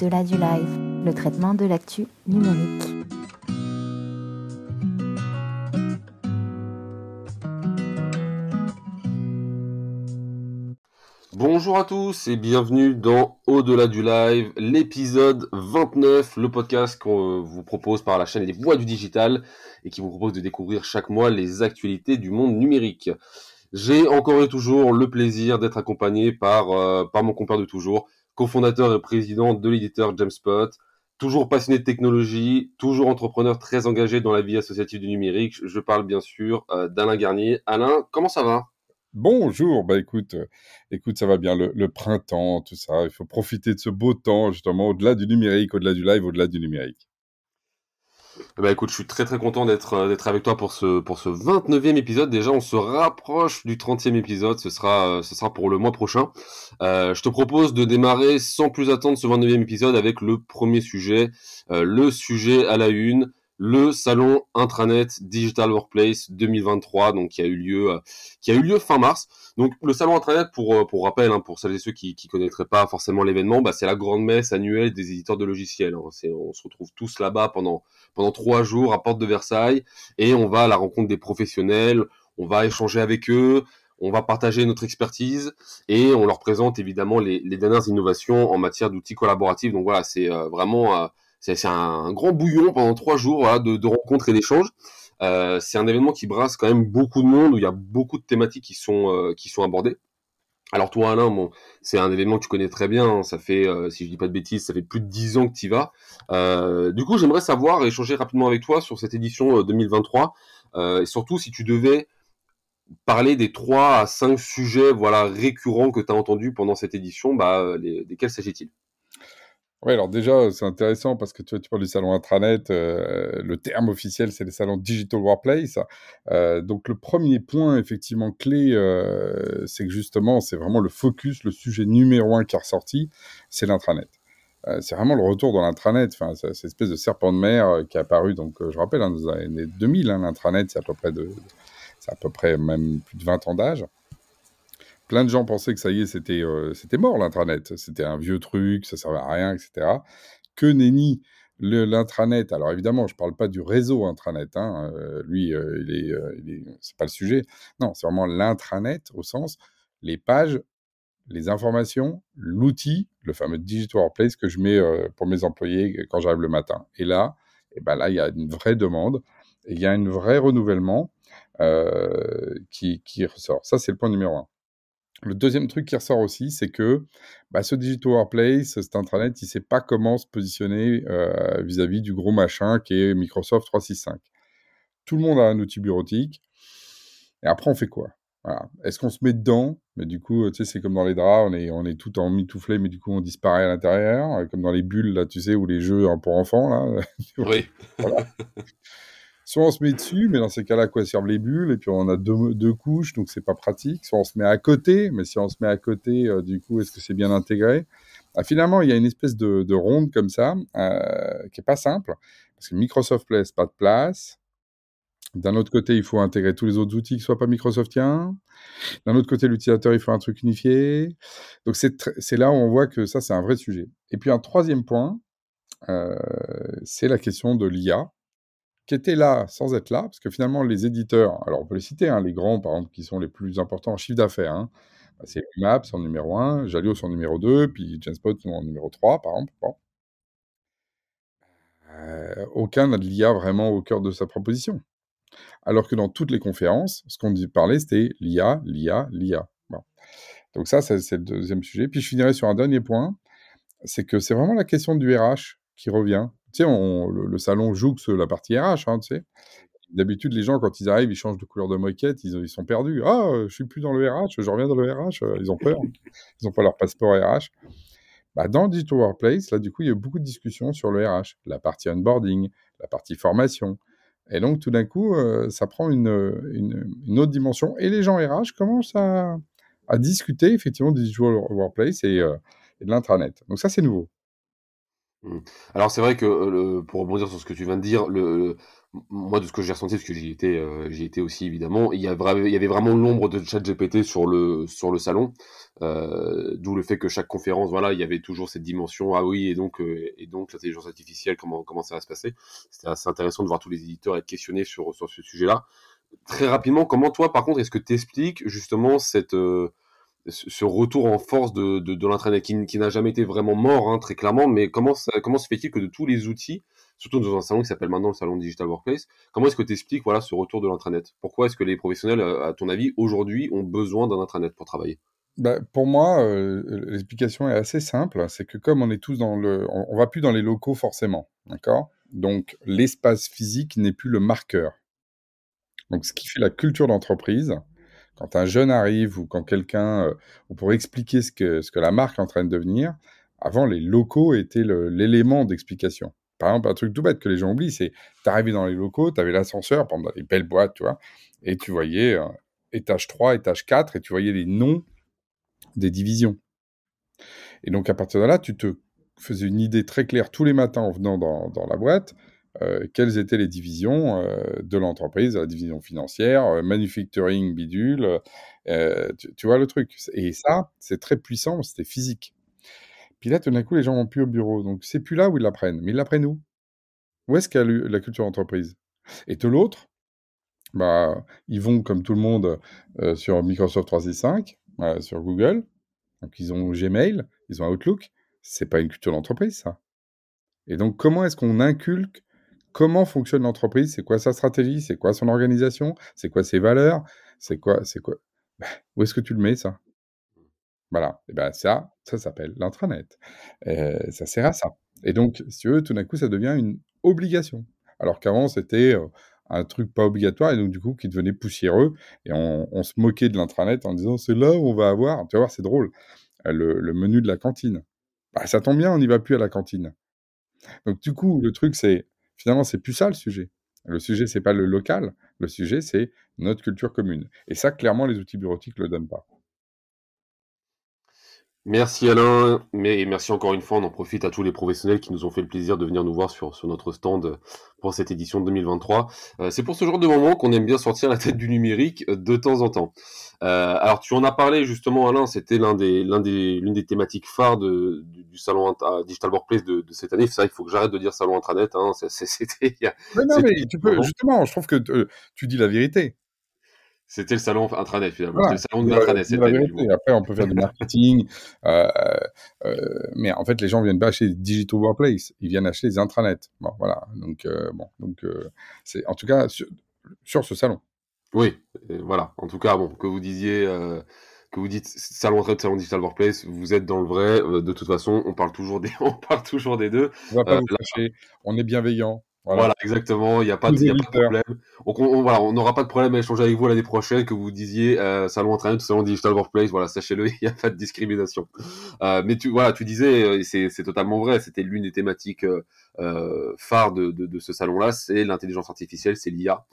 Au-delà du live, le traitement de l'actu numérique. Bonjour à tous et bienvenue dans Au-delà du live, l'épisode 29, le podcast qu'on vous propose par la chaîne Les Voix du Digital et qui vous propose de découvrir chaque mois les actualités du monde numérique. J'ai encore et toujours le plaisir d'être accompagné par, euh, par mon compère de toujours, cofondateur et président de l'éditeur Jamspot, toujours passionné de technologie, toujours entrepreneur très engagé dans la vie associative du numérique. Je parle bien sûr euh, d'Alain Garnier. Alain, comment ça va? Bonjour, bah écoute, euh, écoute, ça va bien, le, le, printemps, tout ça, il faut profiter de ce beau temps, justement, au-delà du numérique, au-delà du live, au-delà du numérique. Bah écoute, je suis très très content d'être euh, d'être avec toi pour ce pour ce 29e épisode. Déjà, on se rapproche du 30e épisode. Ce sera euh, ce sera pour le mois prochain. Euh, je te propose de démarrer sans plus attendre ce 29e épisode avec le premier sujet, euh, le sujet à la une, le salon intranet Digital Workplace 2023, donc qui a eu lieu, euh, qui a eu lieu fin mars. Donc le salon intranet, pour euh, pour rappel, hein, pour celles et ceux qui qui connaîtraient pas forcément l'événement, bah, c'est la grande messe annuelle des éditeurs de logiciels. Hein. on se retrouve tous là-bas pendant pendant trois jours à Porte de Versailles et on va à la rencontre des professionnels, on va échanger avec eux, on va partager notre expertise et on leur présente évidemment les, les dernières innovations en matière d'outils collaboratifs. Donc voilà, c'est euh, vraiment c'est un, grand bouillon pendant trois jours de, rencontres et d'échanges. Euh, c'est un événement qui brasse quand même beaucoup de monde où il y a beaucoup de thématiques qui sont euh, qui sont abordées. Alors toi Alain, bon, c'est un événement que tu connais très bien. Hein. ça fait, euh, si je dis pas de bêtises, ça fait plus de dix ans que tu y vas. du coup, j'aimerais savoir échanger rapidement avec toi sur cette édition 2023 et surtout si tu devais parler des trois à cinq sujets voilà récurrents que tu as entendus pendant cette édition, bah, desquels s'agit-il? Oui, alors déjà, c'est intéressant parce que tu, tu parles du salon intranet. Euh, le terme officiel, c'est le salon Digital Workplace. Euh, donc, le premier point, effectivement, clé, euh, c'est que justement, c'est vraiment le focus, le sujet numéro un qui est ressorti, c'est l'intranet. C'est vraiment le retour dans l'intranet. Enfin, cette espèce de serpent de mer qui est apparu, donc, je rappelle, hein, dans les années 2000, hein, l'intranet, c'est à peu près de, c'est à peu près même plus de 20 ans d'âge plein de gens pensaient que ça y est, c'était euh, c'était mort l'intranet, c'était un vieux truc, ça servait à rien, etc. Que nenni l'intranet. Alors évidemment, je ne parle pas du réseau intranet, hein, euh, lui, euh, il est c'est pas le sujet. Non, c'est vraiment l'intranet au sens les pages, les informations, l'outil, le fameux digital workplace que je mets pour mes employés quand j'arrive le matin. Et là, eh ben là, il y a une vraie demande, il y a un vrai renouvellement qui, qui ressort. Ça, c'est le point numéro un. Le deuxième truc qui ressort aussi, c'est que bah, ce Digital Workplace, cet intranet, il ne sait pas comment se positionner euh, vis-à-vis du gros machin qui est Microsoft 365. Tout le monde a un outil bureautique. Et après, on fait quoi? Voilà. Est-ce qu'on se met dedans? Mais du coup, tu sais, c'est comme dans les draps, on est, on est tout en mitouflé, mais du coup, on disparaît à l'intérieur, comme dans les bulles, là, tu sais, ou les jeux pour enfants, là. Oui. voilà. Soit on se met dessus, mais dans ces cas-là, quoi servent les bulles Et puis on a deux, couches, donc c'est pas pratique. Soit on se met à côté, mais si on se met à côté, euh, du coup, est-ce que c'est bien intégré? Ah, Finalement, il y a une espèce de, de ronde comme ça, euh, qui est pas simple, parce que Microsoft laisse pas de place. D'un autre côté, il faut intégrer tous les autres outils qui soient pas Microsoftiens. D'un autre côté, l'utilisateur, il faut un truc unifié. Donc c'est là où on voit que ça, c'est un vrai sujet. Et puis un troisième point, euh, c'est la question de l'IA qui étaient là sans être là, parce que finalement, les éditeurs, alors on peut les citer, hein, les grands, par exemple, qui sont les plus importants en chiffre d'affaires, hein, bah, c'est Maps en numéro 1, Jalio en numéro 2, puis Genspot en numéro 3, par exemple. Euh, aucun n'a de l'IA vraiment au cœur de sa proposition. Alors que dans toutes les conférences, ce qu'on parler, c'était l'IA, l'IA, l'IA. Donc ça, c'est le deuxième sujet. Puis je finirai sur un dernier point, c'est que c'est vraiment la question du RH qui revient. Tu sais, le, salon joue la partie RH, hein, tu sais. D'habitude, les gens, quand ils arrivent, ils changent de couleur de moquette, ils, sont perdus. Ah, je suis plus dans le RH, je reviens dans le RH. Euh, ils ont peur. Ils n'ont pas leur passeport RH. Bah, dans Digital Workplace, là, du coup, il y a beaucoup de discussions sur le RH, la partie onboarding, la partie formation. Et donc, tout d'un coup, euh, ça prend une, autre dimension. Et les gens RH commencent à, discuter, effectivement, du Digital Workplace euh, et de l'intranet. Donc, ça, c'est nouveau. Mmh. Alors c'est vrai que, pour rebondir sur ce que tu viens de dire, moi, de ce que j'ai ressenti, parce que j'y étais, euh, j'y aussi évidemment, il y, a il y avait vraiment l'ombre de ChatGPT sur le sur le salon, euh, d'où le fait que chaque conférence, voilà, il y avait toujours cette dimension. Ah oui, et donc euh, l'intelligence artificielle, comment ça va se passer? C'était assez intéressant de voir tous les éditeurs être questionnés sur sur ce sujet-là. Très rapidement, comment toi, par contre, est-ce que tu expliques justement cette euh, ce retour en force de, l'intranet qui, n'a jamais été vraiment mort, hein, très clairement, mais comment, se fait-il que de tous les outils, surtout dans un salon qui s'appelle maintenant le salon Digital Workplace, comment est-ce que tu expliques voilà, ce retour de l'intranet Pourquoi est-ce que les professionnels, à ton avis, aujourd'hui, ont besoin d'un intranet pour travailler? Bah, pour moi, euh, l'explication est assez simple. C'est que comme on est tous dans le, on, on va plus dans les locaux forcément, d'accord? Donc l'espace physique n'est plus le marqueur. Donc ce qui fait la culture d'entreprise, quand un jeune arrive ou quand quelqu'un, euh, pour expliquer ce que, la marque est en train de devenir, avant, les locaux étaient l'élément d'explication. Par exemple, un truc tout bête que les gens oublient, c'est t'arrivais dans les locaux, tu avais l'ascenseur, par exemple, dans les belles boîtes, tu vois, et tu voyais euh, étage 3, étage 4, et tu voyais les noms des divisions. Et donc, à partir de là, tu te faisais une idée très claire tous les matins en venant dans la boîte euh, quelles étaient les divisions euh, de l'entreprise, la division financière, euh, manufacturing, bidule, tu, vois le truc. Et ça, c'est très puissant, c'était physique. Puis là, tout d'un coup, les gens vont plus au bureau. Donc, c'est plus là où ils l'apprennent. Mais ils l'apprennent où? Où est-ce qu'il y a la culture d'entreprise? Et de l'autre, bah, ils vont, comme tout le monde, sur Microsoft 365, euh, sur Google. Donc, ils ont Gmail, ils ont Outlook. C'est pas une culture d'entreprise, ça. Et donc, comment est-ce qu'on inculque comment fonctionne l'entreprise, c'est quoi sa stratégie, c'est quoi son organisation, c'est quoi ses valeurs, c'est quoi, c'est quoi. Bah, où est-ce que tu le mets ça? Voilà. Et ben ça, ça s'appelle l'intranet. Euh, ça sert à ça. Et donc, si tu veux, tout d'un coup, ça devient une obligation. Alors qu'avant, c'était euh, un truc pas obligatoire et donc du coup qui devenait poussiéreux et on, se moquait de l'intranet en disant c'est là où on va avoir, tu vas voir, c'est drôle, le, le, menu de la cantine. Bah, ça tombe bien, on n'y va plus à la cantine. Donc du coup, le truc c'est Finalement, c'est plus ça le sujet. Le sujet, c'est pas le local. Le sujet, c'est notre culture commune. Et ça, clairement, les outils bureautiques le donnent pas. Merci Alain, mais merci encore une fois, on en profite à tous les professionnels qui nous ont fait le plaisir de venir nous voir sur, sur notre stand pour cette édition 2023. Euh, c'est pour ce genre de moment qu'on aime bien sortir la tête du numérique euh, de temps en temps. Euh, alors tu en as parlé justement Alain, c'était l'un des, l'un des, l'une des thématiques phares de, du, du, salon Digital Workplace de, de cette année. C'est vrai qu'il faut que j'arrête de dire salon intranet, hein, c'était... Mais non mais tu peux, justement, je trouve que tu dis la vérité. C'était le salon intranet finalement. C'était le salon de l'intranet. La Après, on peut faire du marketing, euh, euh, mais en fait, les gens viennent pas acheter des digital workplace, ils viennent acheter des intranets. Bon, voilà. Donc, euh, bon, donc euh, c'est en tout cas sur, sur, ce salon. Oui, voilà. En tout cas, bon, que vous disiez. Euh, que vous dites salon intranet, salon digital workplace, vous êtes dans le vrai. de toute façon, on parle toujours des, on parle toujours des deux. On va pas vous cacher. On est bienveillant. Voilà. voilà. exactement. Il n'y a pas de, y a pas de problème. Donc, on, on voilà, on n'aura pas de problème à échanger avec vous l'année prochaine que vous disiez euh, salon internet, salon digital workplace. Voilà, sachez-le, il n'y a pas de discrimination. Euh, mais tu voilà, tu disais, euh, c'est totalement vrai. C'était l'une des thématiques euh, euh, phares de, de, de ce salon-là, c'est l'intelligence artificielle, c'est l'IA.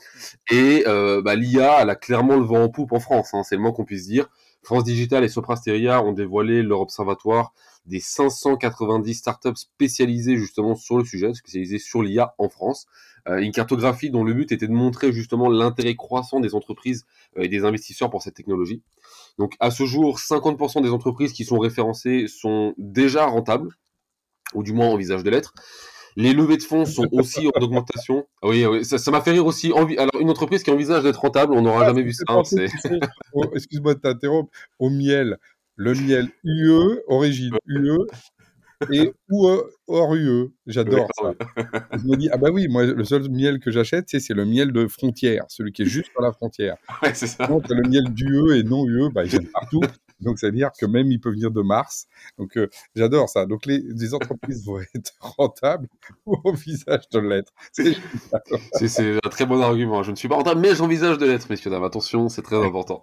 Et euh, bah, l'IA, elle a clairement le vent en poupe en France. Hein, c'est le moins qu'on puisse dire. France Digital et Soprasteria ont dévoilé leur observatoire des 590 startups spécialisées justement sur le sujet, spécialisées sur l'IA en France. Euh, une cartographie dont le but était de montrer justement l'intérêt croissant des entreprises euh, et des investisseurs pour cette technologie. Donc à ce jour, 50% des entreprises qui sont référencées sont déjà rentables, ou du moins envisagent de l'être. Les levées de fonds sont aussi en augmentation. Oui, oui ça m'a fait rire aussi. Alors, une entreprise qui envisage d'être rentable, on n'aura ah, jamais vu ça. Hein, oh, excuse-moi de t'interrompre. Au miel, le miel UE, origine UE, et ou hors UE. J'adore ça. Je me dis, ah bah oui, moi, le seul miel que j'achète, c'est le miel de frontière, celui qui est juste sur la frontière. Ouais, c'est ça. Donc, le miel d'UE et non UE, bah, il vient partout. Donc, ça veut dire que même il peut venir de Mars. Donc, euh, j'adore ça. Donc, les, les, entreprises vont être rentables ou envisagent de l'être. C'est un très bon argument. Je ne suis pas rentable, mais j'envisage de l'être, messieurs, dames. Attention, c'est très important.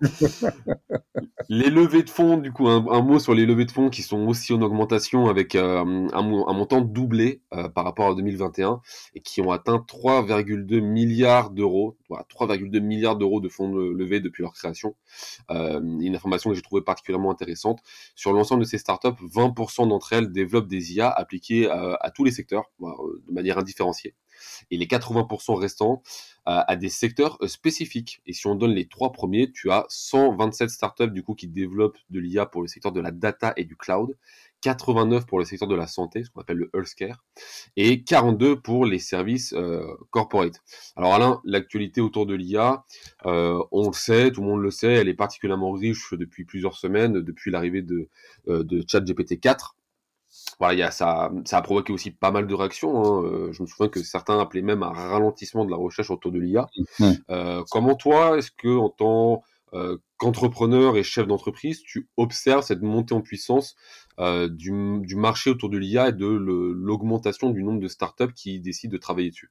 les levées de fonds, du coup, un, un, mot sur les levées de fonds qui sont aussi en augmentation avec euh, un, un, montant doublé euh, par rapport à 2021 et qui ont atteint 3,2 milliards d'euros. Voilà, 3,2 milliards d'euros de fonds levés depuis leur création. Une information que j'ai trouvée particulièrement intéressante. Sur l'ensemble de ces startups, 20% d'entre elles développent des IA appliquées à, tous les secteurs, de manière indifférenciée. Et les 80% restants à des secteurs spécifiques. Et si on donne les trois premiers, tu as 127 startups du coup qui développent de l'IA pour le secteur de la data et du cloud 89 pour le secteur de la santé, ce qu'on appelle le healthcare, et 42 pour les services euh, corporate. Alors Alain, l'actualité autour de l'IA, euh, on le sait, tout le monde le sait, elle est particulièrement riche depuis plusieurs semaines, depuis l'arrivée de, euh, de ChatGPT 4. Voilà, y a, ça, ça a provoqué aussi pas mal de réactions. Hein. Je me souviens que certains appelaient même un ralentissement de la recherche autour de l'IA. Comment toi, est-ce que en tant qu'entrepreneur et chef d'entreprise, tu observes cette montée en puissance euh, du, marché autour de l'IA et de l'augmentation du nombre de startups qui décident de travailler dessus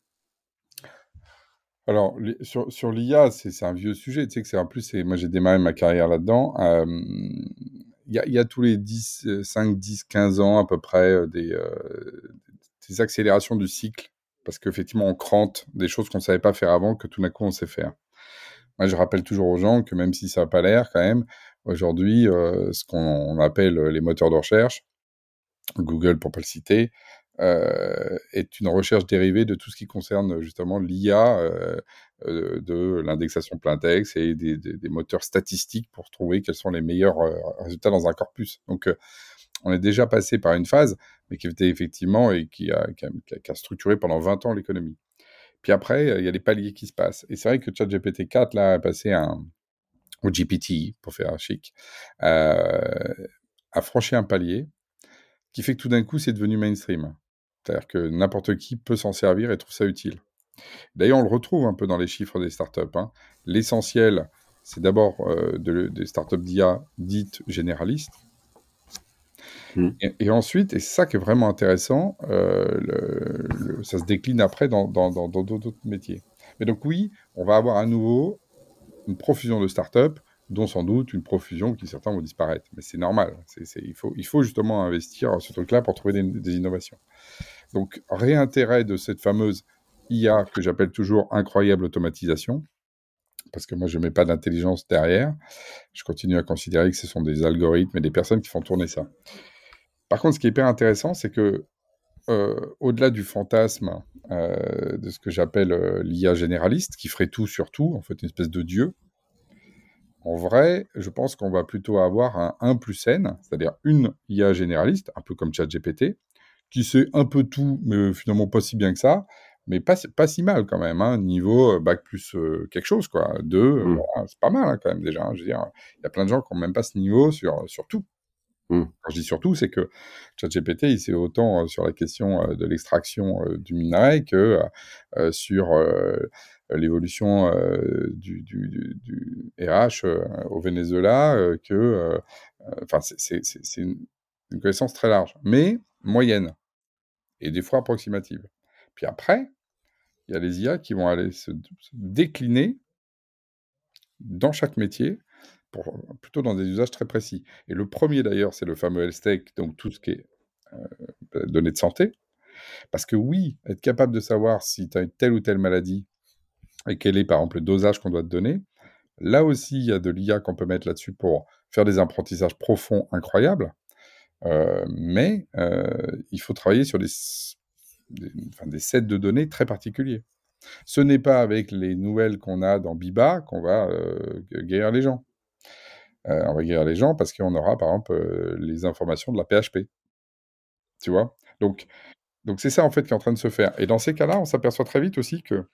alors, sur, l'IA, c'est un vieux sujet. Tu sais que c'est en plus, moi j'ai démarré ma carrière là-dedans. Euh, il y, a, tous les 10, 5, 10, 15 ans à peu près des, des accélérations du cycle parce qu'effectivement, on crante des choses qu'on ne savait pas faire avant que tout d'un coup on sait faire. Moi, je rappelle toujours aux gens que même si ça n'a pas l'air, quand même, aujourd'hui, euh, ce qu'on appelle les moteurs de recherche, Google pour pas le citer, euh, est une recherche dérivée de tout ce qui concerne justement l'IA, euh, de l'indexation plein texte et des, moteurs statistiques pour trouver quels sont les meilleurs résultats dans un corpus. Donc, on est déjà passé par une phase, mais qui était effectivement et qui a, structuré pendant 20 ans l'économie. Puis après, il y a des paliers qui se passent. Et c'est vrai que ChatGPT 4, là, a passé un, au GPT, pour faire un chic, euh, a franchi un palier qui fait que tout d'un coup, c'est devenu mainstream. C'est-à-dire que n'importe qui peut s'en servir et trouve ça utile. D'ailleurs, on le retrouve un peu dans les chiffres des startups. Hein. L'essentiel, c'est d'abord euh, des startups d'IA dites généralistes, Mmh. Et, ensuite, et c'est ça qui est vraiment intéressant, euh, ça se décline après dans d'autres métiers. Mais donc oui, on va avoir à nouveau une profusion de startups, dont sans doute une profusion qui certains vont disparaître. Mais c'est normal. il, faut, justement investir ce truc-là pour trouver des, innovations. Donc réintérêt de cette fameuse IA que j'appelle toujours incroyable automatisation, parce que moi je ne mets pas d'intelligence derrière. Je continue à considérer que ce sont des algorithmes et des personnes qui font tourner ça. Par contre, ce qui est hyper intéressant, c'est que au-delà du fantasme euh, de ce que j'appelle euh, l'IA généraliste, qui ferait tout sur tout, en fait une espèce de dieu, en vrai, je pense qu'on va plutôt avoir un 1 plus n, c'est-à-dire une IA généraliste, un peu comme ChatGPT, qui sait un peu tout, mais finalement pas si bien que ça, mais pas, pas si mal quand même, hein, niveau bac plus quelque chose, quoi. Deux, mmh. c'est pas mal hein, quand même déjà. Hein, je veux dire, il y a plein de gens qui n'ont même pas ce niveau sur, sur tout. Mmh. Quand je dis surtout, c'est que ChatGPT, il sait autant euh, sur la question euh, de l'extraction euh, du minerai que sur l'évolution du, du, RH au Venezuela, que, enfin, c'est une, une connaissance très large, mais moyenne et des fois approximative. Puis après, il y a les IA qui vont aller se décliner dans chaque métier plutôt dans des usages très précis. Et le premier d'ailleurs, c'est le fameux health donc tout ce qui est euh, données de santé. Parce que oui, être capable de savoir si tu as telle ou telle maladie et quel est par exemple le dosage qu'on doit te donner, là aussi il y a de l'IA qu'on peut mettre là-dessus pour faire des apprentissages profonds incroyables. Euh, mais euh, il faut travailler sur des sets de données très particuliers. Ce n'est pas avec les nouvelles qu'on a dans Biba qu'on va guérir les gens. Euh, on va guérir les gens parce qu'on aura, par exemple, euh, les informations de la PHP. Tu vois? Donc, donc c'est ça, en fait, qui est en train de se faire. Et dans ces cas-là, on s'aperçoit très vite aussi qu'il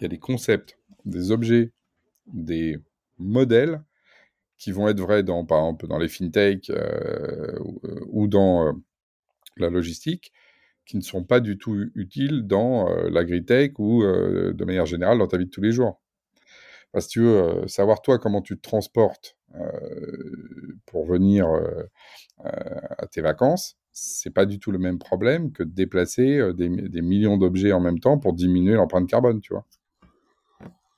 y a des concepts, des objets, des modèles qui vont être vrais, dans, par exemple, dans les fintech euh, ou, dans la logistique, qui ne sont pas du tout utiles dans l'agritech ou, de manière générale, dans ta vie de tous les jours. Parce que tu veux savoir, toi, comment tu te transportes euh, pour venir euh, euh, à tes vacances, c'est pas du tout le même problème que de déplacer des, millions d'objets en même temps pour diminuer l'empreinte carbone, tu vois.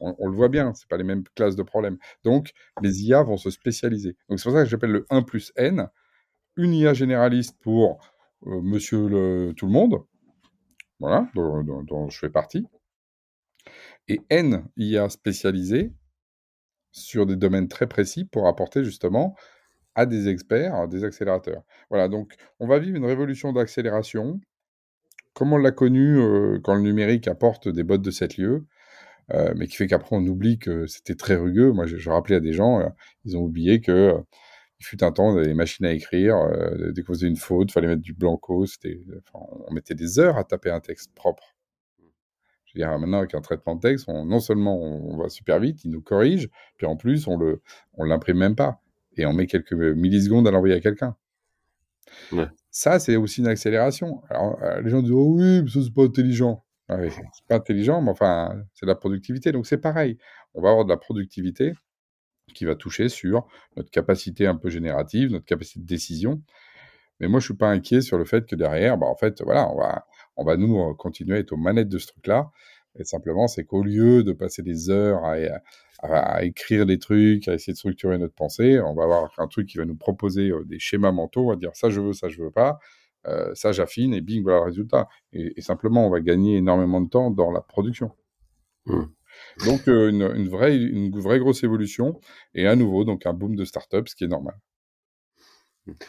On, le voit bien, c'est pas les mêmes classes de problèmes. Donc, les IA vont se spécialiser. Donc, c'est pour ça que j'appelle le 1 plus N, une IA généraliste pour monsieur tout le monde, voilà, dont, dont, je fais partie, et N IA spécialisée sur des domaines très précis pour apporter justement à des experts, des accélérateurs. Voilà, donc on va vivre une révolution d'accélération, comme on l'a connu euh, quand le numérique apporte des bottes de 7 lieux, euh, mais qui fait qu'après on oublie que c'était très rugueux. Moi, je, rappelais à des gens, euh, ils ont oublié que il fut un temps des machines à écrire, dès qu'on faisait une faute, fallait mettre du blanco, on mettait des heures à taper un texte propre. Dire, maintenant avec un traitement de texte, on, non seulement on, va super vite, il nous corrige, puis en plus on le, on l'imprime même pas et on met quelques millisecondes à l'envoyer à quelqu'un. Ouais. Ça, c'est aussi une accélération. Alors, euh, les gens disent, oh oui, mais ça, c'est pas intelligent. Ah oui, c'est pas intelligent, mais enfin, c'est de la productivité. Donc, c'est pareil. On va avoir de la productivité qui va toucher sur notre capacité un peu générative, notre capacité de décision. Mais moi, je suis pas inquiet sur le fait que derrière, bah, en fait, voilà, on va, on va nous euh, continuer à être aux manettes de ce truc-là. Et simplement, c'est qu'au lieu de passer des heures à, à, à, écrire des trucs, à essayer de structurer notre pensée, on va avoir un truc qui va nous proposer euh, des schémas mentaux, on va dire ça je veux, ça je veux pas, euh, ça j'affine et bing, voilà le résultat. Et, et, simplement, on va gagner énormément de temps dans la production. Mmh. Donc euh, une, une, vraie, une vraie grosse évolution et à nouveau donc un boom de start-up, ce qui est normal.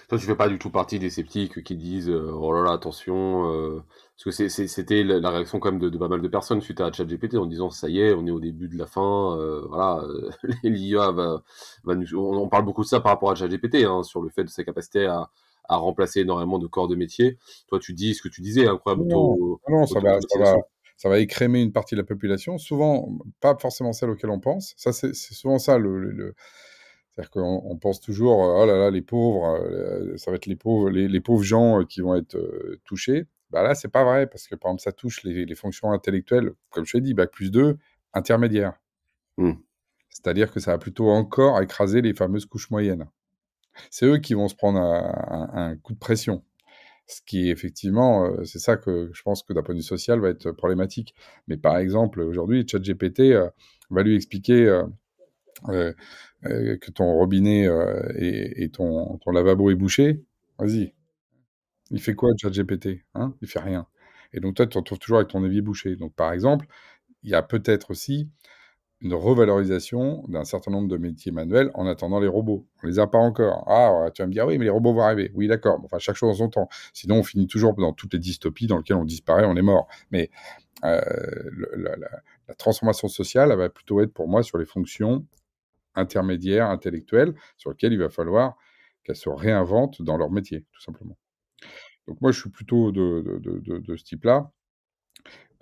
Toi, tu fais pas du tout partie des sceptiques qui disent oh là là attention euh, parce que c'était la, réaction quand même de, de, pas mal de personnes suite à ChatGPT en disant ça y est on est au début de la fin euh, voilà l'IA va, va nous on, on, parle beaucoup de ça par rapport à ChatGPT hein, sur le fait de sa capacité à, à remplacer énormément de corps de métier. Toi tu dis ce que tu disais incroyable non, non ça, va, ça, va, ça va écrémer une partie de la population souvent pas forcément celle auquel on pense. Ça c'est souvent ça le, le, le c'est-à-dire qu'on on pense toujours, oh là là, les pauvres, euh, ça va être les pauvres, les, les pauvres gens euh, qui vont être euh, touchés. Bah là, c'est pas vrai, parce que par exemple, ça touche les, les fonctions intellectuelles, comme je l'ai dit, bac plus 2, intermédiaires. Mmh. C'est-à-dire que ça va plutôt encore écraser les fameuses couches moyennes. C'est eux qui vont se prendre un, un, un coup de pression. Ce qui est effectivement, c'est ça que je pense que d'un point de vue social va être problématique. Mais par exemple, aujourd'hui, ChatGPT va lui expliquer euh, euh, que ton robinet euh, et, et, ton, ton lavabo est bouché, vas-y. Il fait quoi, ChatGPT hein? Il fait rien. Et donc, toi, tu te retrouves toujours avec ton évier bouché. Donc, par exemple, il y a peut-être aussi une revalorisation d'un certain nombre de métiers manuels en attendant les robots. On les a pas encore. Ah, tu vas me dire, oui, mais les robots vont arriver. Oui, d'accord. Enfin, chaque chose en son temps. Sinon, on finit toujours dans toutes les dystopies dans lesquelles on disparaît, on est mort. Mais euh, la, la, transformation sociale, elle va plutôt être pour moi sur les fonctions intermédiaires, intellectuelles, sur lesquelles il va falloir qu'elles se réinventent dans leur métier, tout simplement. Donc moi, je suis plutôt de, ce type-là.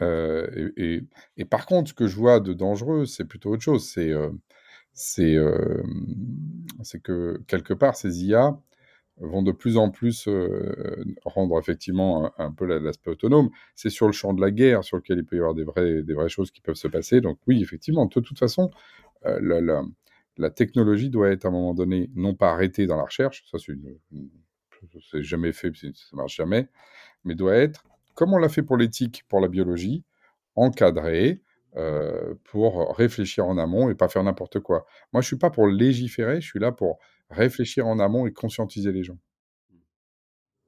Euh, et, par contre, ce que je vois de dangereux, c'est plutôt autre chose. C'est euh, euh, que quelque part, ces IA vont de plus en plus rendre effectivement un, peu l'aspect autonome. C'est sur le champ de la guerre sur lequel il peut y avoir des, vraies choses qui peuvent se passer. Donc oui, effectivement, de toute façon, la technologie doit être à un moment donné non pas arrêtée dans la recherche, ça c'est une, c'est jamais fait, ça marche jamais, mais doit être, comme on l'a fait pour l'éthique, pour la biologie, encadrée euh, pour réfléchir en amont et pas faire n'importe quoi. Moi, je suis pas pour légiférer, je suis là pour réfléchir en amont et conscientiser les gens.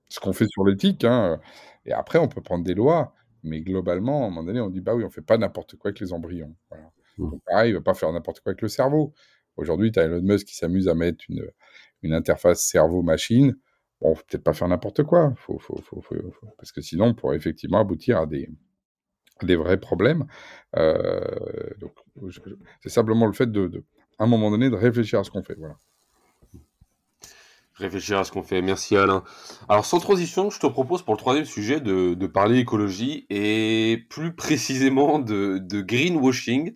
Ce qu'on fait sur l'éthique, hein, et après on peut prendre des lois, mais globalement, à un moment donné, on dit bah oui, on fait pas n'importe quoi avec les embryons. Voilà. Mmh. Donc pareil, il va pas faire n'importe quoi avec le cerveau. Aujourd'hui, tu as Elon Musk qui s'amuse à mettre une, une interface cerveau-machine. Bon, peut-être pas faire n'importe quoi, faut, faut, faut, parce que sinon, on pourrait effectivement aboutir à des, des vrais problèmes. Euh, c'est simplement le fait de, de, à un moment donné, de réfléchir à ce qu'on fait. Voilà réfléchir à ce qu'on fait. Merci Alain. Alors sans transition, je te propose pour le troisième sujet de, parler écologie et plus précisément de, greenwashing.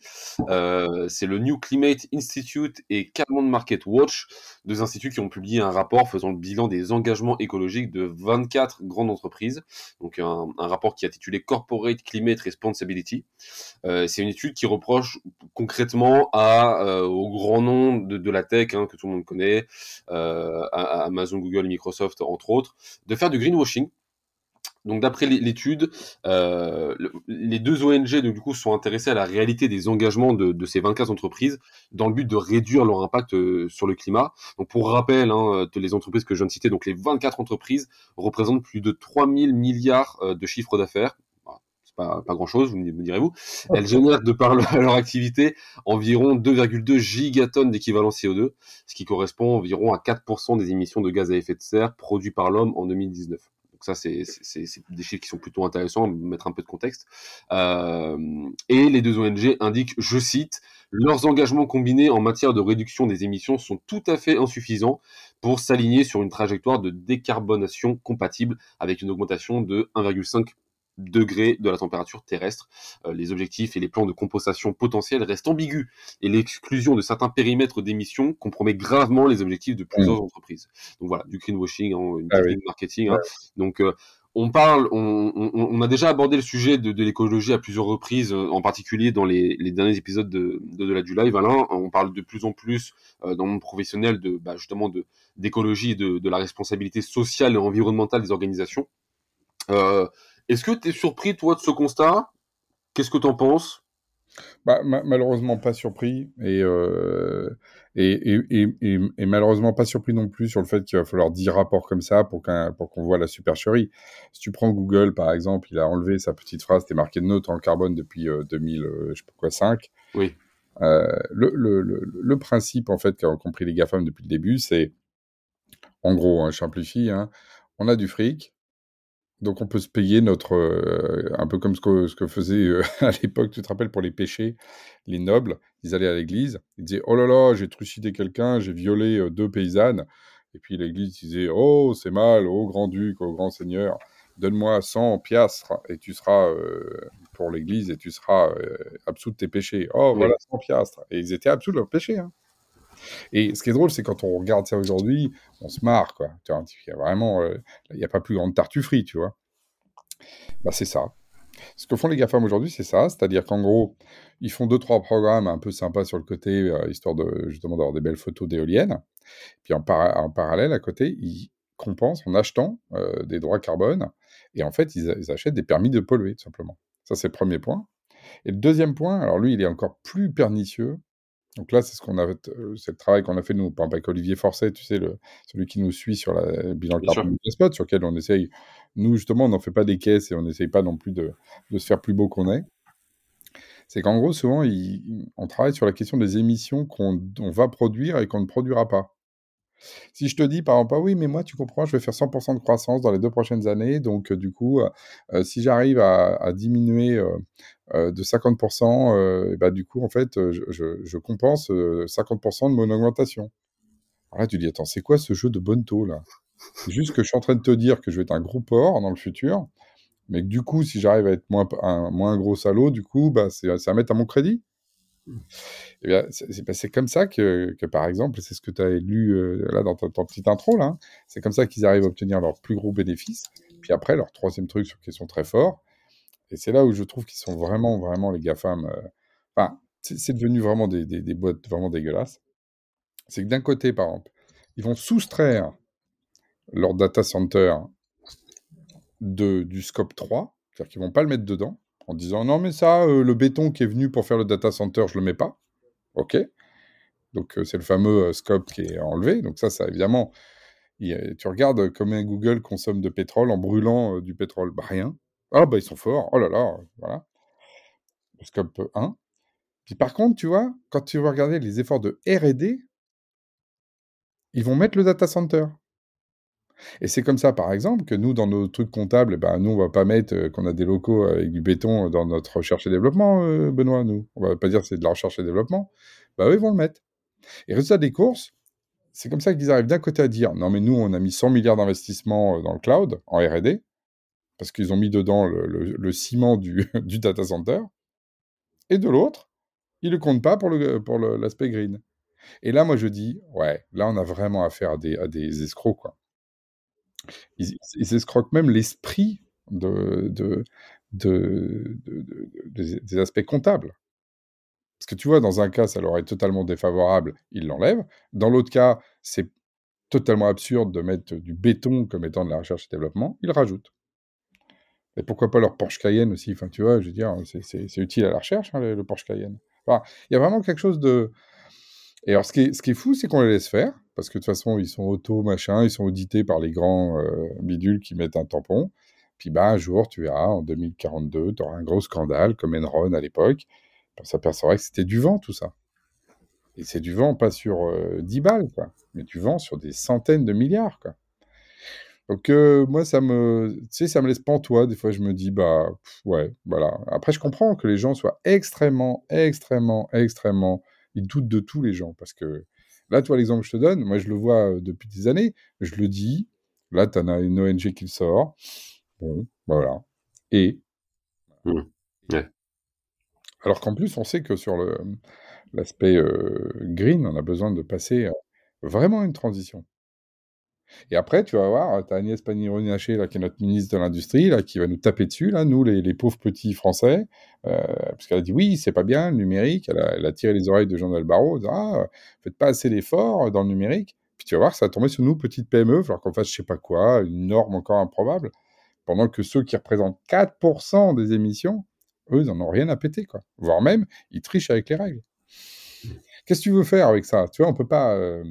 Euh, c'est le New Climate Institute et Carbon Market Watch, deux instituts qui ont publié un rapport faisant le bilan des engagements écologiques de 24 grandes entreprises. Donc un, rapport qui est intitulé Corporate Climate Responsibility. Euh, c'est une étude qui reproche concrètement euh, au grand nom de, la tech hein, que tout le monde connaît, Amazon, Google Microsoft, entre autres, de faire du greenwashing. Donc d'après l'étude, euh, les deux ONG du coup sont intéressées à la réalité des engagements de, de, ces 24 entreprises dans le but de réduire leur impact euh, sur le climat. Donc pour rappel, hein, les entreprises que je viens de citer, donc les 24 entreprises représentent plus de 3000 milliards euh, de chiffres d'affaires c'est pas, pas grand-chose, vous me direz-vous. Elles génèrent de par leur activité environ 2,2 gigatonnes d'équivalent CO2, ce qui correspond environ à 4% des émissions de gaz à effet de serre produits par l'homme en 2019. Donc ça, c'est des chiffres qui sont plutôt intéressants, mettre un peu de contexte. Euh, et les deux ONG indiquent, je cite, leurs engagements combinés en matière de réduction des émissions sont tout à fait insuffisants pour s'aligner sur une trajectoire de décarbonation compatible avec une augmentation de 1,5 degrés de la température terrestre. Euh, les objectifs et les plans de compensation potentiels restent ambigus et l'exclusion de certains périmètres d'émissions compromet gravement les objectifs de plusieurs mmh. entreprises. Donc voilà, du greenwashing, hein, une ah technique marketing. Hein. Donc euh, on parle, on, on, on, a déjà abordé le sujet de, de l'écologie à plusieurs reprises, euh, en particulier dans les, les derniers épisodes de, de, de, la du live. Alain, on parle de plus en plus dans le monde professionnel de bah, justement de d'écologie, de, de la responsabilité sociale et environnementale des organisations. Euh, est-ce que tu es surpris, toi, de ce constat? Qu'est-ce que tu en penses? Bah, malheureusement pas surpris euh, et, et, et, et, malheureusement pas surpris non plus sur le fait qu'il va falloir 10 rapports comme ça pour qu'on voit la supercherie. Si tu prends Google par exemple, il a enlevé sa petite phrase, t'es marqué neutre en carbone depuis 2000, euh, je sais pas quoi, 5. Oui. Le, le, le, le, principe en fait qu'ont compris les GAFAM depuis le début, c'est en gros, hein, je simplifie, hein, on a du fric, donc on peut se payer notre, euh, un peu comme ce que, ce que faisait euh, à l'époque, tu te rappelles, pour les péchés, les nobles, ils allaient à l'église, ils disaient, oh là là, j'ai trucidé quelqu'un, j'ai violé euh, deux paysannes, et puis l'église disait, oh c'est mal, oh grand-duc, oh grand seigneur, donne-moi 100 piastres, et tu seras pour l'église, et tu seras absous de tes péchés. Oh voilà, 100 piastres. Et ils étaient absous de leurs péchés. Hein. Et ce qui est drôle, c'est quand on regarde ça aujourd'hui, on se marre, quoi. Il y a vraiment, euh, il n'y a pas plus grande tartufferie, tu vois. Bah, c'est ça. Ce que font les GAFAM aujourd'hui, c'est ça. C'est-à-dire qu'en gros, ils font deux, trois programmes un peu sympas sur le côté, euh, histoire de, justement, d'avoir des belles photos d'éoliennes. Puis en, parallèle, à côté, ils compensent en achetant euh, des droits carbone. Et en fait, ils, ils achètent des permis de polluer, tout simplement. Ça, c'est le premier point. Et le deuxième point, alors lui, il est encore plus pernicieux, donc là, c'est ce qu'on a, euh, c'est le travail qu'on a fait nous, par exemple avec Olivier Forcet, tu sais, le, celui qui nous suit sur le bilan carbone de spot, sur lequel on essaye, nous justement, on n'en fait pas des caisses et on n'essaye pas non plus de, de, se faire plus beau qu'on est. C'est qu'en gros, souvent, on travaille sur la question des émissions qu'on va produire et qu'on ne produira pas. Si je te dis, par exemple, ah oui, mais moi, tu comprends, je vais faire 100% de croissance dans les deux prochaines années, donc euh, du coup, euh, euh, si j'arrive à, diminuer de 50%, bah, du coup, en fait, je, compense 50% de mon augmentation. Là, tu dis, attends, c'est quoi ce jeu de bonne taux, là? C'est juste que je suis en train de te dire que je vais être un gros porc dans le futur, mais que du coup, si j'arrive à être moins, un, moins gros salaud, du coup, bah, c'est à mettre à mon crédit. Eh bah, c'est comme ça que, par exemple, c'est ce que tu as lu euh, là dans ton, petite intro, là, c'est comme ça qu'ils arrivent à obtenir leurs plus gros bénéfices. Puis après, leur troisième truc sur qui sont très forts, et c'est là où je trouve qu'ils sont vraiment, vraiment les GAFAM. Euh, c'est devenu vraiment des, boîtes vraiment dégueulasses. C'est que d'un côté, par exemple, ils vont soustraire leur data center de, du scope 3, c'est-à-dire qu'ils vont pas le mettre dedans, en disant non mais ça, euh, le béton qui est venu pour faire le data center, je le mets pas. Ok. Donc euh, c'est le fameux euh, scope qui est enlevé. Donc ça, ça évidemment, tu regardes combien Google consomme de pétrole en brûlant du pétrole? Bah, rien. Ah bah ils sont forts. Oh là là, voilà. Scope 1. Puis par contre, tu vois, quand tu vas regarder les efforts de R&D, ils vont mettre le data center. Et c'est comme ça, par exemple, que nous, dans nos trucs comptables, ben, nous, on va pas mettre euh, qu'on a des locaux avec du béton dans notre recherche et développement, euh, Benoît, nous. On va pas dire que c'est de la recherche et développement. Bah eux, ils vont le mettre. Et résultat des courses, c'est comme ça qu'ils arrivent d'un côté à dire, non, mais nous, on a mis 100 milliards d'investissements euh, dans le cloud, en R&D, parce qu'ils ont mis dedans le, ciment du, du, data center. Et de l'autre, ils ne le comptent pas pour l'aspect green. Et là, moi, je dis, ouais, là, on a vraiment affaire à des escrocs, quoi. Ils, escroquent même l'esprit de, de, de, des aspects comptables. Parce que tu vois, dans un cas, ça leur est totalement défavorable, ils l'enlèvent. Dans l'autre cas, c'est totalement absurde de mettre du béton comme étant de la recherche et développement, ils rajoutent. Et pourquoi pas leur Porsche Cayenne aussi? Tu vois, je veux dire, c'est utile à la recherche, hein, le, Porsche Cayenne. il y a vraiment quelque chose de, et alors, ce qui est fou, c'est qu'on les laisse faire, parce que de toute façon, ils sont auto, machin, ils sont audités par les grands euh, bidules qui mettent un tampon. Puis bah, un jour, tu verras, en 2042, tu auras un gros scandale comme Enron à l'époque. On s'apercevra que c'était du vent tout ça. Et c'est du vent pas sur 10 balles, mais du vent sur des centaines de milliards. Donc euh, moi, ça me, ça me laisse pantois. Des fois, je me dis, bah ouais, voilà. Après, je comprends que les gens soient extrêmement, extrêmement, extrêmement, ils doutent de tous les gens parce que là, toi, l'exemple que je te donne, moi, je le vois depuis des années. Je le dis. Là, tu en as une ONG qui le sort. Bon, voilà. Et mmh. alors qu'en plus, on sait que sur le l'aspect green, on a besoin de passer vraiment une transition. Et après, tu vas voir, tu as Agnès Pannier-Runacher, qui est notre ministre de l'Industrie, qui va nous taper dessus, là, nous, les, pauvres petits Français, euh, parce qu'elle a dit oui, c'est pas bien, le numérique. Elle a, tiré les oreilles de Jean-Noël Barrot, en ah, faites pas assez d'efforts dans le numérique. Puis tu vas voir, ça va tomber sur nous, petites PME, alors qu'on fasse je sais pas quoi, une norme encore improbable, pendant que ceux qui représentent 4% des émissions, eux, ils n'en ont rien à péter, quoi. Voire même, ils trichent avec les règles. Qu'est-ce que tu veux faire avec ça? Tu vois, on peut pas. Euh,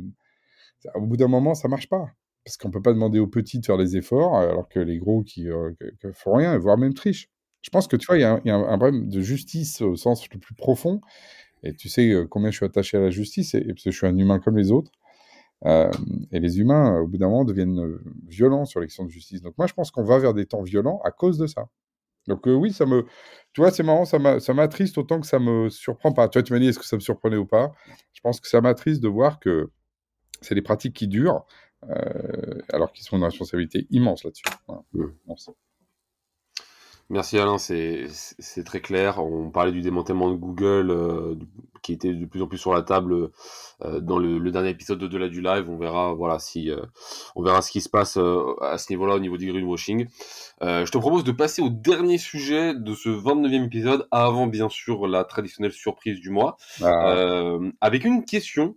au bout d'un moment, ça marche pas. Parce qu'on peut pas demander aux petits de faire les efforts, alors que les gros qui euh, font rien, voire même trichent. Je pense que tu vois, il y, a un, problème de justice au sens le plus profond. Et tu sais euh, combien je suis attaché à la justice, et, parce que je suis un humain comme les autres. et les humains, au bout d'un moment, deviennent violents sur l'action de justice. Donc moi, je pense qu'on va vers des temps violents à cause de ça. Donc oui, ça me, tu vois, c'est marrant, ça m'attriste autant que ça me surprend pas. Tu vois, tu m'as dit est-ce que ça me surprenait ou pas? Je pense que ça m'attriste de voir que c'est des pratiques qui durent, euh, alors qu'ils ont une responsabilité immense là-dessus. Mmh. Merci Alain, c'est très clair. On parlait du démantèlement de Google euh, qui était de plus en plus sur la table euh, dans le, dernier épisode de delà du live. On verra, voilà, si on verra ce qui se passe à ce niveau-là au niveau du greenwashing. je te propose de passer au dernier sujet de ce 29e épisode, avant bien sûr la traditionnelle surprise du mois, ah. avec une question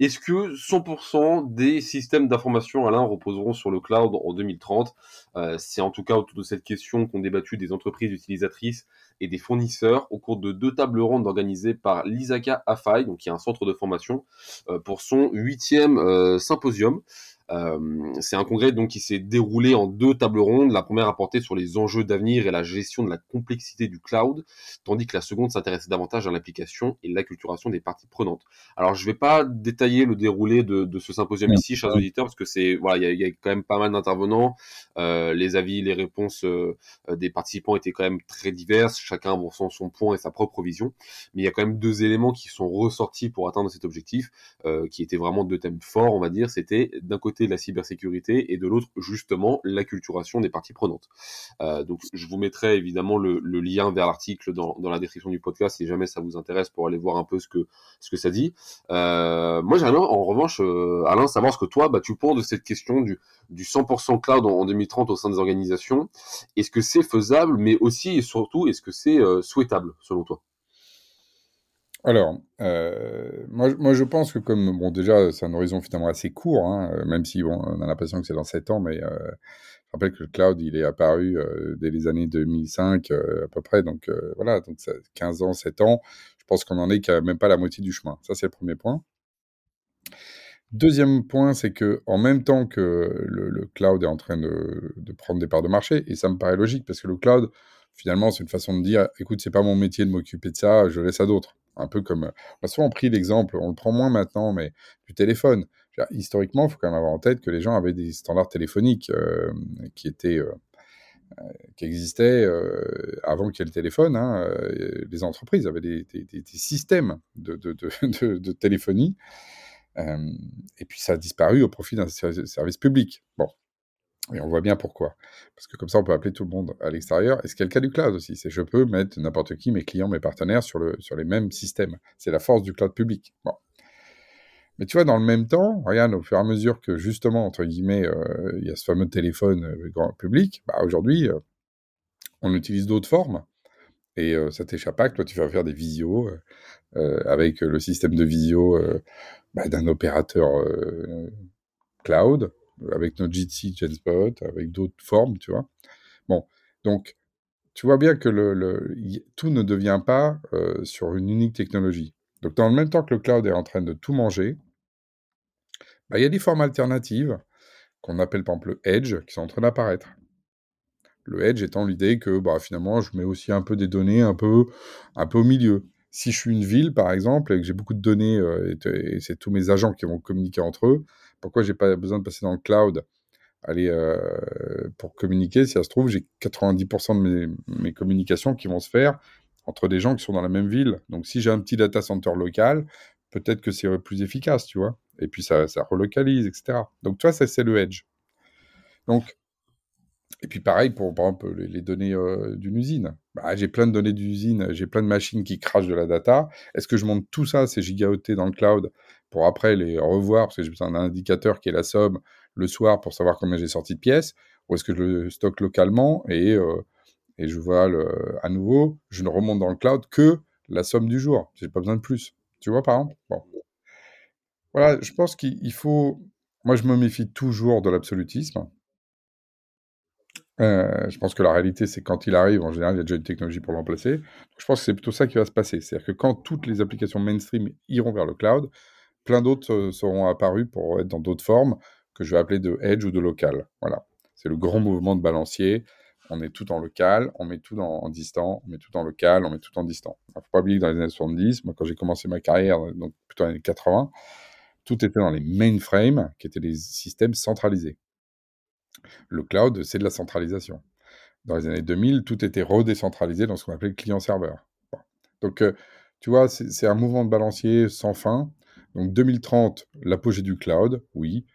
est-ce que 100% des systèmes d'information, Alain, reposeront sur le cloud en 2030 euh, C'est en tout cas autour de cette question qu'ont débattu des entreprises utilisatrices et des fournisseurs au cours de deux tables rondes organisées par l'ISACA AFAI, donc qui est un centre de formation, euh, pour son huitième euh, symposium. Euh, c'est un congrès donc qui s'est déroulé en deux tables rondes. La première a porté sur les enjeux d'avenir et la gestion de la complexité du cloud, tandis que la seconde s'intéressait davantage à l'application et l'acculturation des parties prenantes. Alors je ne vais pas détailler le déroulé de, de ce symposium ici, chers auditeurs, parce que c'est voilà, il y, y, a quand même pas mal d'intervenants. Euh, les avis, les réponses euh, des participants étaient quand même très diverses, chacun abordant son point et sa propre vision. Mais il y a quand même deux éléments qui sont ressortis pour atteindre cet objectif, euh, qui étaient vraiment deux thèmes forts, on va dire. C'était d'un côté de la cybersécurité et de l'autre justement l'acculturation des parties prenantes. Euh, donc je vous mettrai évidemment le, lien vers l'article dans, la description du podcast si jamais ça vous intéresse pour aller voir un peu ce que ce que ça dit. Euh, moi j'aimerais en revanche euh, Alain savoir ce que toi bah, tu penses de cette question du, du 100% cloud en, 2030 au sein des organisations. Est-ce que c'est faisable mais aussi et surtout est-ce que c'est souhaitable selon toi? Alors, euh, moi, moi, je pense que comme, bon, déjà, c'est un horizon finalement assez court, hein, euh, même si, bon, on a l'impression que c'est dans 7 ans, mais euh, je rappelle que le cloud, il est apparu dès les années 2005 à peu près, donc voilà, donc ça, 15 ans, 7 ans, je pense qu'on en est qu'à même pas la moitié du chemin. Ça, c'est le premier point. Deuxième point, c'est que en même temps que le, cloud est en train de, de, prendre des parts de marché, et ça me paraît logique, parce que le cloud, finalement, c'est une façon de dire, écoute, c'est pas mon métier de m'occuper de ça, je laisse à d'autres. Un peu comme, on a souvent pris l'exemple, on le prend moins maintenant, mais du téléphone. Historiquement, il faut quand même avoir en tête que les gens avaient des standards téléphoniques euh, qui étaient euh, qui existaient avant qu'il y ait le téléphone. Hein, les entreprises avaient des, systèmes de, de, de téléphonie. et puis ça a disparu au profit d'un service public. Bon, et on voit bien pourquoi. Parce que comme ça, on peut appeler tout le monde à l'extérieur. Et ce qui est le cas du cloud aussi. C'est je peux mettre n'importe qui, mes clients, mes partenaires, sur, le, sur les mêmes systèmes. C'est la force du cloud public. Bon. Mais tu vois, dans le même temps, regarde, au fur et à mesure que justement, entre guillemets, euh, il y a ce fameux téléphone euh, grand public, bah, aujourd'hui, euh, on utilise d'autres formes. Et ça t'échappe pas que toi, tu vas faire des visios avec le système de visio bah, d'un opérateur cloud avec notre GT Genspot, avec d'autres formes, tu vois. Bon, donc, tu vois bien que tout ne devient pas euh, sur une unique technologie. Donc, dans le même temps que le cloud est en train de tout manger, bah, il y a des formes alternatives qu'on appelle par exemple le Edge qui sont en train d'apparaître. Le edge étant l'idée que bah, finalement, je mets aussi un peu des données un peu, un peu au milieu. Si je suis une ville, par exemple, et que j'ai beaucoup de données, euh, et, c'est tous mes agents qui vont communiquer entre eux, pourquoi j'ai pas besoin de passer dans le cloud euh, pour communiquer, si ça se trouve, j'ai 90% de mes, communications qui vont se faire entre des gens qui sont dans la même ville. Donc, si j'ai un petit data center local, peut-être que c'est plus efficace, tu vois? Et puis, ça, ça relocalise, etc. Donc, toi, ça, c'est le edge. Donc, et puis pareil pour, les, données euh, d'une usine. Bah, j'ai plein de données d'usine, j'ai plein de machines qui crachent de la data. Est-ce que je monte tout ça, ces gigaoctets dans le cloud, pour après les revoir, parce que j'ai besoin d'un indicateur qui est la somme le soir pour savoir combien j'ai sorti de pièces, ou est-ce que je le stocke localement et, euh, je vois à nouveau, je ne remonte dans le cloud que la somme du jour. J'ai pas besoin de plus. Tu vois, par exemple? Bon. Voilà, je pense qu'il faut. Moi, je me méfie toujours de l'absolutisme. Euh, je pense que la réalité, c'est quand il arrive, en général, il y a déjà une technologie pour le. Je pense que c'est plutôt ça qui va se passer. C'est-à-dire que quand toutes les applications mainstream iront vers le cloud, plein d'autres euh, seront apparus pour être dans d'autres formes que je vais appeler de edge ou de local. Voilà. C'est le grand mouvement de balancier. On met tout en local, on met tout en, distant, on met tout en local, on met tout en distant. Il ne faut pas oublier que dans les années 70, moi, quand j'ai commencé ma carrière, donc plutôt dans les années 80, tout était dans les mainframes, qui étaient des systèmes centralisés. Le cloud, c'est de la centralisation. Dans les années 2000, tout était redécentralisé dans ce qu'on appelait le client-serveur. Donc, euh, tu vois, c'est un mouvement de balancier sans fin. Donc, 2030, l'apogée du cloud, oui,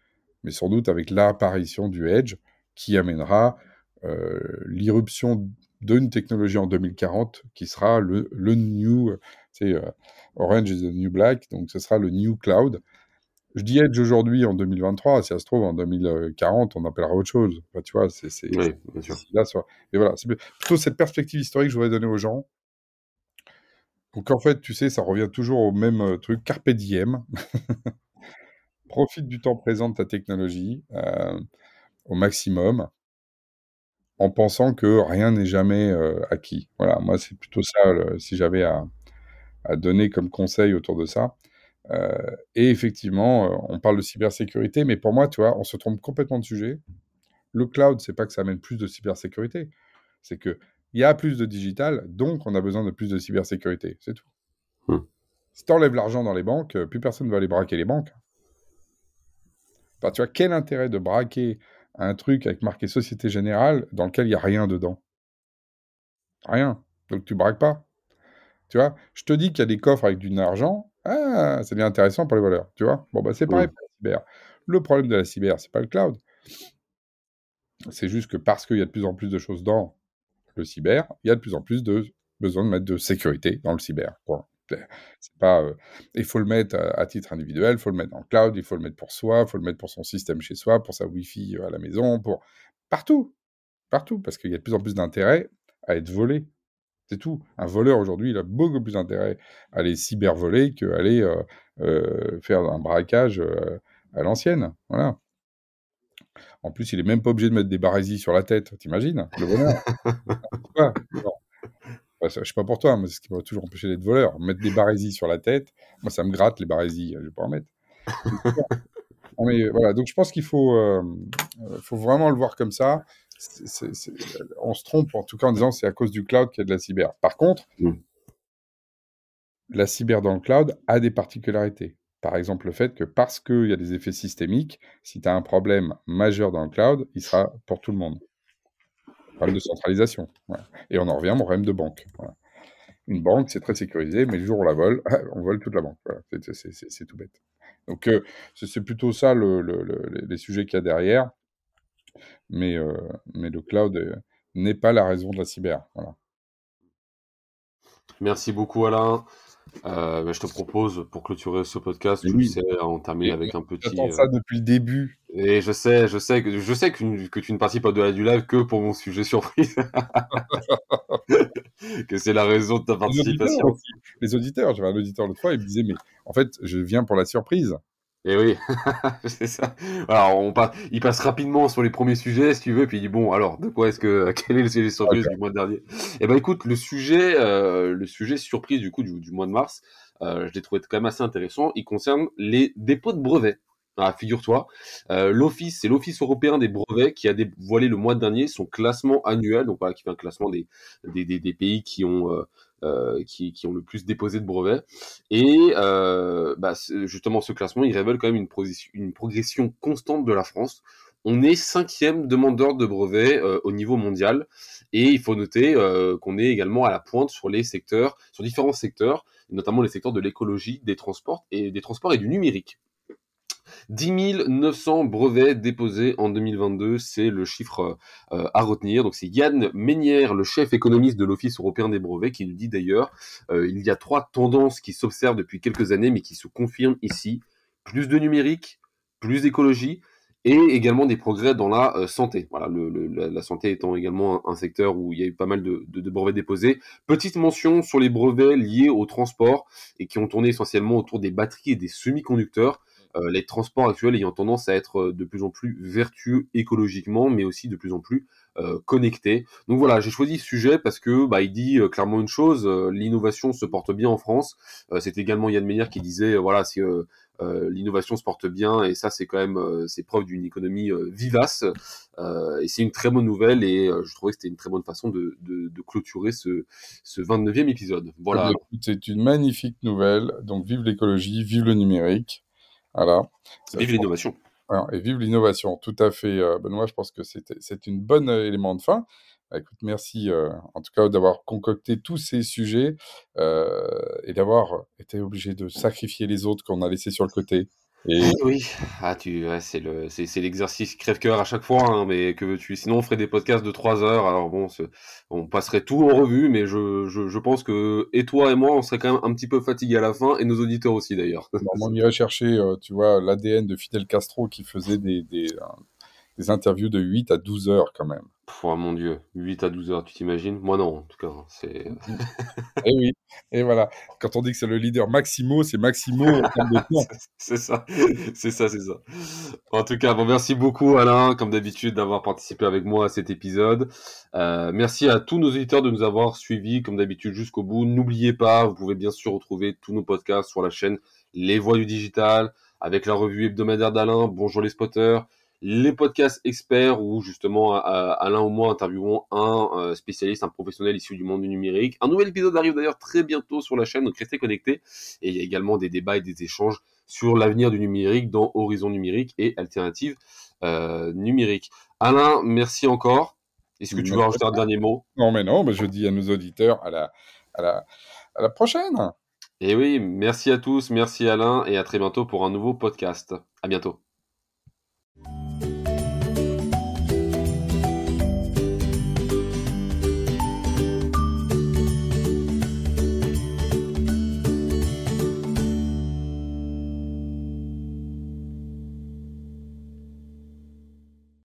mais sans doute avec l'apparition du edge qui amènera euh, l'irruption d'une technologie en 2040 qui sera le, new, c'est euh, Orange is the new black, donc ce sera le new cloud je dis Edge aujourd'hui en 2023, si ça se trouve en 2040, on appellera autre chose. tu vois, c'est. Oui. Là, Et voilà, c'est plutôt cette perspective historique que je voudrais donner aux gens. Donc en fait, tu sais, ça revient toujours au même euh, truc, carpe diem. Profite du temps présent de ta technologie euh, au maximum, en pensant que rien n'est jamais euh, acquis. Voilà, moi c'est plutôt ça, si j'avais à, à, donner comme conseil autour de ça. Euh, et effectivement, euh, on parle de cybersécurité, mais pour moi, tu vois, on se trompe complètement de sujet. Le cloud, c'est pas que ça amène plus de cybersécurité, c'est que il y a plus de digital, donc on a besoin de plus de cybersécurité, c'est tout. Hmm. Si tu enlèves l'argent dans les banques, plus personne ne va aller braquer les banques. tu vois, quel intérêt de braquer un truc avec marqué Société Générale dans lequel il n'y a rien dedans? Rien. Donc tu braques pas. Tu vois, je te dis qu'il y a des coffres avec du argent, ah, c'est bien intéressant pour les voleurs, tu vois? Bon, bah, c'est pareil pour la cyber. Le problème de la cyber, c'est pas le cloud. C'est juste que parce qu'il y a de plus en plus de choses dans le cyber, il y a de plus en plus de besoin de mettre de sécurité dans le cyber. C'est pas, euh, il faut le mettre à, titre individuel, il faut le mettre dans le cloud, il faut le mettre pour soi, il faut le mettre pour son système chez soi, pour sa Wi-Fi euh, à la maison, pour partout, partout, parce qu'il y a de plus en plus d'intérêt à être volé. C'est tout. Un voleur aujourd'hui, il a beaucoup plus intérêt à aller cybervoler qu'à aller euh, euh, faire un braquage euh, à l'ancienne. Voilà. En plus, il est même pas obligé de mettre des barésies sur la tête. T'imagines Le voleur Je ne sais pas pour toi, mais c'est ce qui m'a toujours empêché d'être voleur. Mettre des barésies sur la tête, moi, ça me gratte les barésies. Je vais pas en mettre. mais, voilà, donc je pense qu'il faut, faut vraiment le voir comme ça on se trompe en tout cas en disant c'est à cause du cloud qu'il y a de la cyber. Par contre, mm. la cyber dans le cloud a des particularités. Par exemple, le fait que parce qu'il y a des effets systémiques, si tu as un problème majeur dans le cloud, il sera pour tout le monde. Problème de centralisation. Et on en revient au problème de banque. Une banque, c'est très sécurisé, mais le jour où on la vole, on vole toute la banque. C'est tout bête. Donc, euh, c'est plutôt ça les sujets qu'il y a derrière mais, euh, mais le cloud euh, n'est pas la raison de la cyber. Voilà. Merci beaucoup Alain. Euh, je te propose pour clôturer ce podcast, tu sais, on termine avec un petit. J'attends ça depuis le début. Et je sais, je sais que je sais que, que tu ne participes pas de la du live que pour mon sujet surprise. que c'est la raison de ta participation. Les auditeurs, j'avais un auditeur l'autre fois, il me disait mais en fait je viens pour la surprise. Et eh oui, c'est ça. Alors, on passe, il passe rapidement sur les premiers sujets, si tu veux, puis il dit bon, alors, de quoi est-ce que, quel est le sujet surprise du mois dernier? Eh ben, écoute, le sujet, euh, le sujet surprise du coup du, mois de mars, euh, je l'ai trouvé quand même assez intéressant. Il concerne les dépôts de brevets. Ah, figure-toi, euh, l'Office, c'est l'Office européen des brevets qui a dévoilé le mois dernier son classement annuel, donc voilà, qui fait un classement des, des, des, des pays qui ont, euh, qui, qui, ont le plus déposé de brevets. Et euh, bah, justement, ce classement, il révèle quand même une, une progression constante de la France. On est cinquième demandeur de brevets euh, au niveau mondial, et il faut noter euh, qu'on est également à la pointe sur les secteurs, sur différents secteurs, notamment les secteurs de l'écologie, des transports et des transports et du numérique. 10 900 brevets déposés en 2022, c'est le chiffre euh, à retenir. Donc c'est Yann Ménière, le chef économiste de l'Office européen des brevets, qui nous dit d'ailleurs, euh, il y a trois tendances qui s'observent depuis quelques années, mais qui se confirment ici. Plus de numérique, plus d'écologie, et également des progrès dans la euh, santé. La, santé étant également un, secteur où il y a eu pas mal de, de, de, brevets déposés. Petite mention sur les brevets liés au transport et qui ont tourné essentiellement autour des batteries et des semi-conducteurs. Euh, les transports actuels ayant tendance à être euh, de plus en plus vertueux écologiquement, mais aussi de plus en plus euh, connectés. Donc voilà, j'ai choisi ce sujet parce que bah, il dit euh, clairement une chose l'innovation se porte bien en France. c'est également Yann Meyer qui disait voilà si l'innovation se porte bien et ça c'est quand même c'est preuve d'une économie vivace et c'est une très bonne nouvelle et je trouvais que c'était une très bonne façon de, de, de clôturer ce, ce 29e épisode. Voilà. C'est une magnifique nouvelle. Donc vive l'écologie, vive le numérique. Voilà. Vive l'innovation. et vive l'innovation, tout à fait, euh, Benoît. Je pense que c'est une bonne euh, élément de fin. Bah, écoute, merci euh, en tout cas d'avoir concocté tous ces sujets et d'avoir été obligé de sacrifier les autres qu'on a laissés sur le côté. Oui, ah, tu, c'est le, c'est, l'exercice crève-cœur à chaque fois, hein, mais que tu, sinon on ferait des podcasts de 3 heures. Alors bon, on passerait tout en revue, mais je, je, je, pense que et toi et moi, on serait quand même un petit peu fatigués à la fin, et nos auditeurs aussi d'ailleurs. on irait chercher, euh, tu vois, l'ADN de Fidel Castro qui faisait des, des, euh, des interviews de 8 à 12 heures quand même. Oh mon dieu, 8 à 12 heures, tu t'imagines? Moi non, en tout cas. Hein, c'est... et eh oui, et voilà. Quand on dit que c'est le leader Maximo, c'est Maximo en termes de temps. c'est ça, c'est ça, c'est ça. En tout cas, bon, merci beaucoup Alain, comme d'habitude, d'avoir participé avec moi à cet épisode. Euh, merci à tous nos auditeurs de nous avoir suivis, comme d'habitude, jusqu'au bout. N'oubliez pas, vous pouvez bien sûr retrouver tous nos podcasts sur la chaîne Les Voix du Digital, avec la revue hebdomadaire d'Alain, Bonjour les spotters, les podcasts experts où justement Alain ou moi interviewons un euh, spécialiste, un professionnel issu du monde du numérique. Un nouvel épisode arrive d'ailleurs très bientôt sur la chaîne, donc restez connectés. Et il y a également des débats et des échanges sur l'avenir du numérique dans Horizon numérique et Alternative euh, numérique. Alain, merci encore. Est-ce que tu veux rajouter un dernier mot? Non, mais non, mais je dis à nos auditeurs à la, à la, à la prochaine. Et oui, merci à tous, merci Alain, et à très bientôt pour un nouveau podcast. À bientôt.